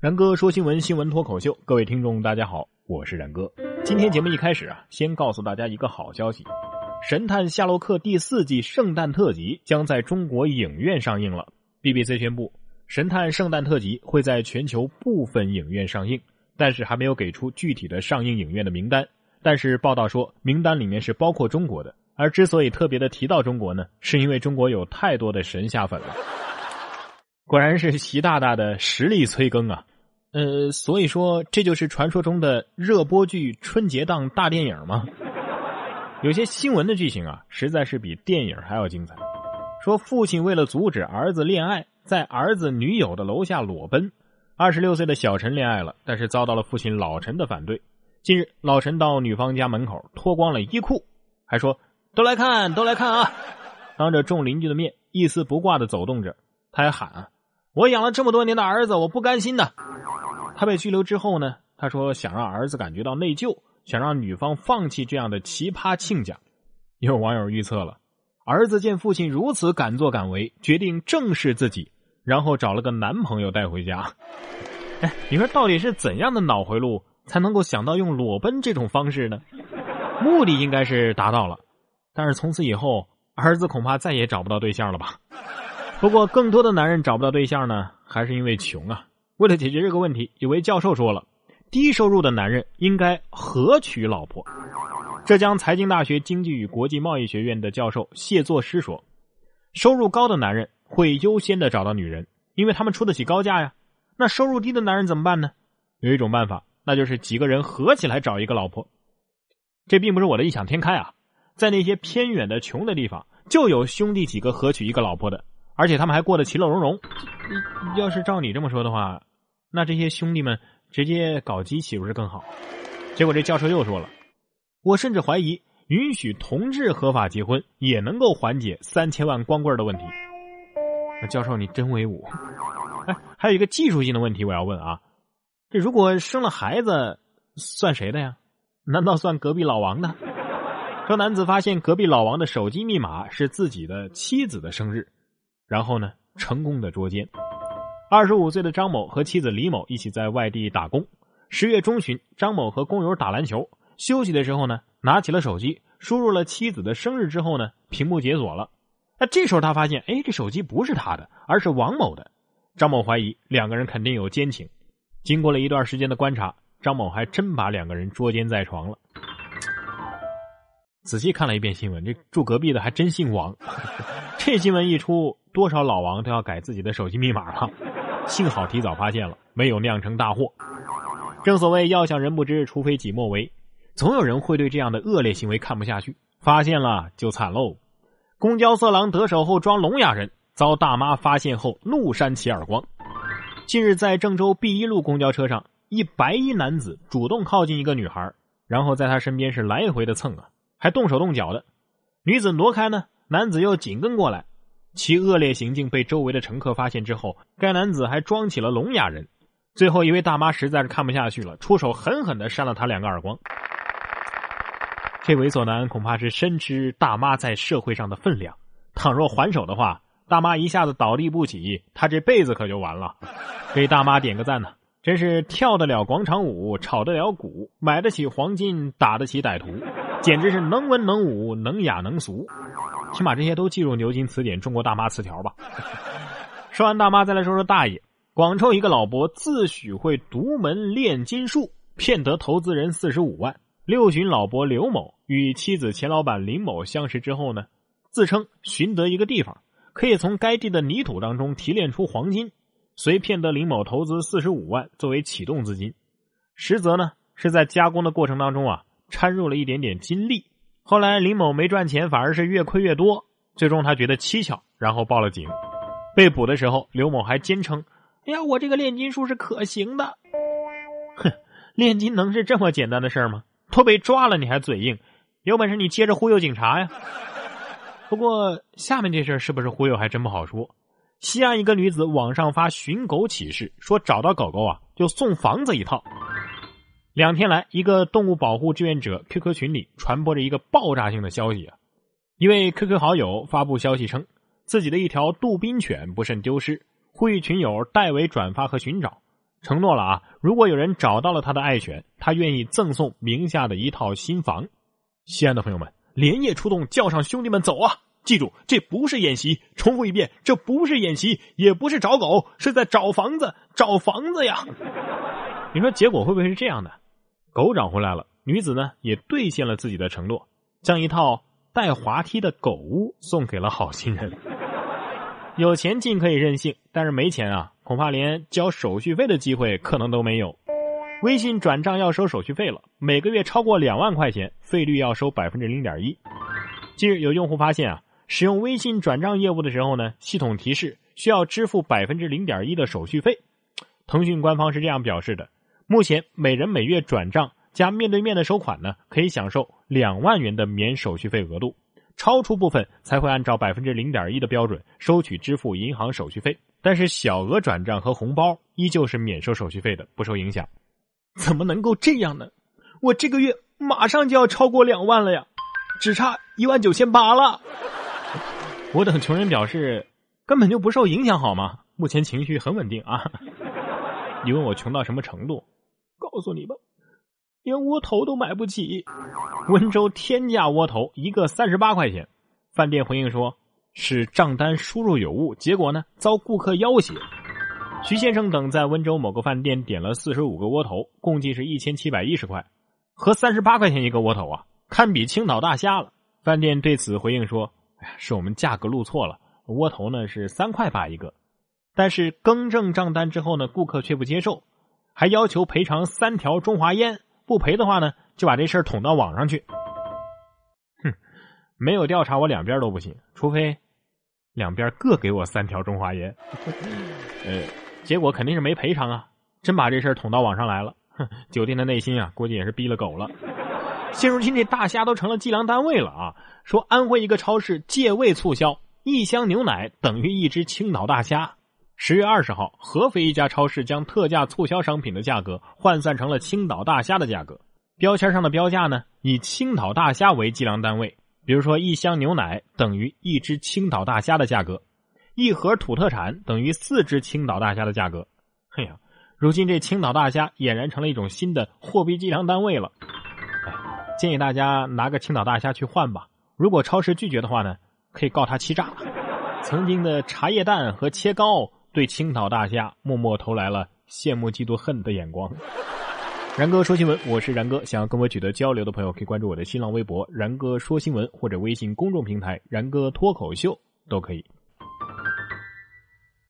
然哥说新闻，新闻脱口秀，各位听众大家好，我是然哥。今天节目一开始啊，先告诉大家一个好消息，《神探夏洛克》第四季圣诞特辑将在中国影院上映了。BBC 宣布，《神探圣诞特辑》会在全球部分影院上映，但是还没有给出具体的上映影院的名单。但是报道说，名单里面是包括中国的。而之所以特别的提到中国呢，是因为中国有太多的神下粉了。果然是习大大的实力催更啊！呃，所以说这就是传说中的热播剧春节档大电影吗？有些新闻的剧情啊，实在是比电影还要精彩。说父亲为了阻止儿子恋爱，在儿子女友的楼下裸奔。二十六岁的小陈恋爱了，但是遭到了父亲老陈的反对。近日，老陈到女方家门口脱光了衣裤，还说：“都来看，都来看啊！”当着众邻居的面，一丝不挂的走动着，他还喊啊。我养了这么多年的儿子，我不甘心的。他被拘留之后呢？他说想让儿子感觉到内疚，想让女方放弃这样的奇葩亲家。有网友预测了，儿子见父亲如此敢作敢为，决定正视自己，然后找了个男朋友带回家。哎，你说到底是怎样的脑回路才能够想到用裸奔这种方式呢？目的应该是达到了，但是从此以后，儿子恐怕再也找不到对象了吧？不过，更多的男人找不到对象呢，还是因为穷啊。为了解决这个问题，有位教授说了，低收入的男人应该合娶老婆。浙江财经大学经济与国际贸易学院的教授谢作诗说，收入高的男人会优先的找到女人，因为他们出得起高价呀。那收入低的男人怎么办呢？有一种办法，那就是几个人合起来找一个老婆。这并不是我的异想天开啊，在那些偏远的穷的地方，就有兄弟几个合娶一个老婆的。而且他们还过得其乐融融。要是照你这么说的话，那这些兄弟们直接搞基岂不是更好？结果这教授又说了：“我甚至怀疑，允许同志合法结婚也能够缓解三千万光棍的问题。”那教授你真威武！哎，还有一个技术性的问题我要问啊：这如果生了孩子，算谁的呀？难道算隔壁老王的？说男子发现隔壁老王的手机密码是自己的妻子的生日。然后呢，成功的捉奸。二十五岁的张某和妻子李某一起在外地打工。十月中旬，张某和工友打篮球，休息的时候呢，拿起了手机，输入了妻子的生日之后呢，屏幕解锁了。那这时候他发现，哎，这手机不是他的，而是王某的。张某怀疑两个人肯定有奸情。经过了一段时间的观察，张某还真把两个人捉奸在床了。仔细看了一遍新闻，这住隔壁的还真姓王。这新闻一出。多少老王都要改自己的手机密码了，幸好提早发现了，没有酿成大祸。正所谓要想人不知，除非己莫为。总有人会对这样的恶劣行为看不下去，发现了就惨喽。公交色狼得手后装聋哑人，遭大妈发现后怒扇其耳光。近日在郑州 B 一路公交车上，一白衣男子主动靠近一个女孩，然后在她身边是来回的蹭啊，还动手动脚的。女子挪开呢，男子又紧跟过来。其恶劣行径被周围的乘客发现之后，该男子还装起了聋哑人。最后一位大妈实在是看不下去了，出手狠狠的扇了他两个耳光。这猥琐男恐怕是深知大妈在社会上的分量，倘若还手的话，大妈一下子倒地不起，他这辈子可就完了。给大妈点个赞呢，真是跳得了广场舞，炒得了股，买得起黄金，打得起歹徒，简直是能文能武，能雅能俗。请把这些都记入牛津词典中国大妈词条吧。说完大妈，再来说说大爷。广州一个老伯自诩会独门炼金术，骗得投资人四十五万。六旬老伯刘某与妻子钱老板林某相识之后呢，自称寻得一个地方，可以从该地的泥土当中提炼出黄金，遂骗得林某投资四十五万作为启动资金。实则呢，是在加工的过程当中啊，掺入了一点点金粒。后来林某没赚钱，反而是越亏越多。最终他觉得蹊跷，然后报了警。被捕的时候，刘某还坚称：“哎呀，我这个炼金术是可行的。”哼，炼金能是这么简单的事儿吗？都被抓了你还嘴硬？有本事你接着忽悠警察呀！不过下面这事儿是不是忽悠还真不好说。西安一个女子网上发寻狗启事，说找到狗狗啊就送房子一套。两天来，一个动物保护志愿者 QQ 群里传播着一个爆炸性的消息啊！一位 QQ 好友发布消息称，自己的一条杜宾犬不慎丢失，呼吁群友代为转发和寻找。承诺了啊，如果有人找到了他的爱犬，他愿意赠送名下的一套新房。西安的朋友们，连夜出动，叫上兄弟们走啊！记住，这不是演习。重复一遍，这不是演习，也不是找狗，是在找房子，找房子呀！你说结果会不会是这样的？狗找回来了，女子呢也兑现了自己的承诺，将一套带滑梯的狗屋送给了好心人。有钱尽可以任性，但是没钱啊，恐怕连交手续费的机会可能都没有。微信转账要收手续费了，每个月超过两万块钱，费率要收百分之零点一。近日有用户发现啊，使用微信转账业务的时候呢，系统提示需要支付百分之零点一的手续费。腾讯官方是这样表示的：目前每人每月转账加面对面的收款呢，可以享受两万元的免手续费额度。超出部分才会按照百分之零点一的标准收取支付银行手续费，但是小额转账和红包依旧是免收手续费的，不受影响。怎么能够这样呢？我这个月马上就要超过两万了呀，只差一万九千八了。我等穷人表示根本就不受影响，好吗？目前情绪很稳定啊。你问我穷到什么程度？告诉你吧。连窝头都买不起，温州天价窝头一个三十八块钱。饭店回应说是账单输入有误，结果呢遭顾客要挟。徐先生等在温州某个饭店点了四十五个窝头，共计是一千七百一十块，和三十八块钱一个窝头啊，堪比青岛大虾了。饭店对此回应说：“哎呀，是我们价格录错了，窝头呢是三块八一个。”但是更正账单之后呢，顾客却不接受，还要求赔偿三条中华烟。不赔的话呢，就把这事儿捅到网上去。哼，没有调查我两边都不行，除非两边各给我三条中华烟。呃，结果肯定是没赔偿啊，真把这事儿捅到网上来了。哼，酒店的内心啊，估计也是逼了狗了。现如今这大虾都成了计量单位了啊！说安徽一个超市借位促销，一箱牛奶等于一只青岛大虾。十月二十号，合肥一家超市将特价促销商品的价格换算成了青岛大虾的价格。标签上的标价呢，以青岛大虾为计量单位。比如说，一箱牛奶等于一只青岛大虾的价格，一盒土特产等于四只青岛大虾的价格。嘿呀，如今这青岛大虾俨然成了一种新的货币计量单位了。哎，建议大家拿个青岛大虾去换吧。如果超市拒绝的话呢，可以告他欺诈。曾经的茶叶蛋和切糕。对青岛大虾默默投来了羡慕、嫉妒、恨的眼光。然哥说新闻，我是然哥。想要跟我取得交流的朋友，可以关注我的新浪微博“然哥说新闻”或者微信公众平台“然哥脱口秀”都可以。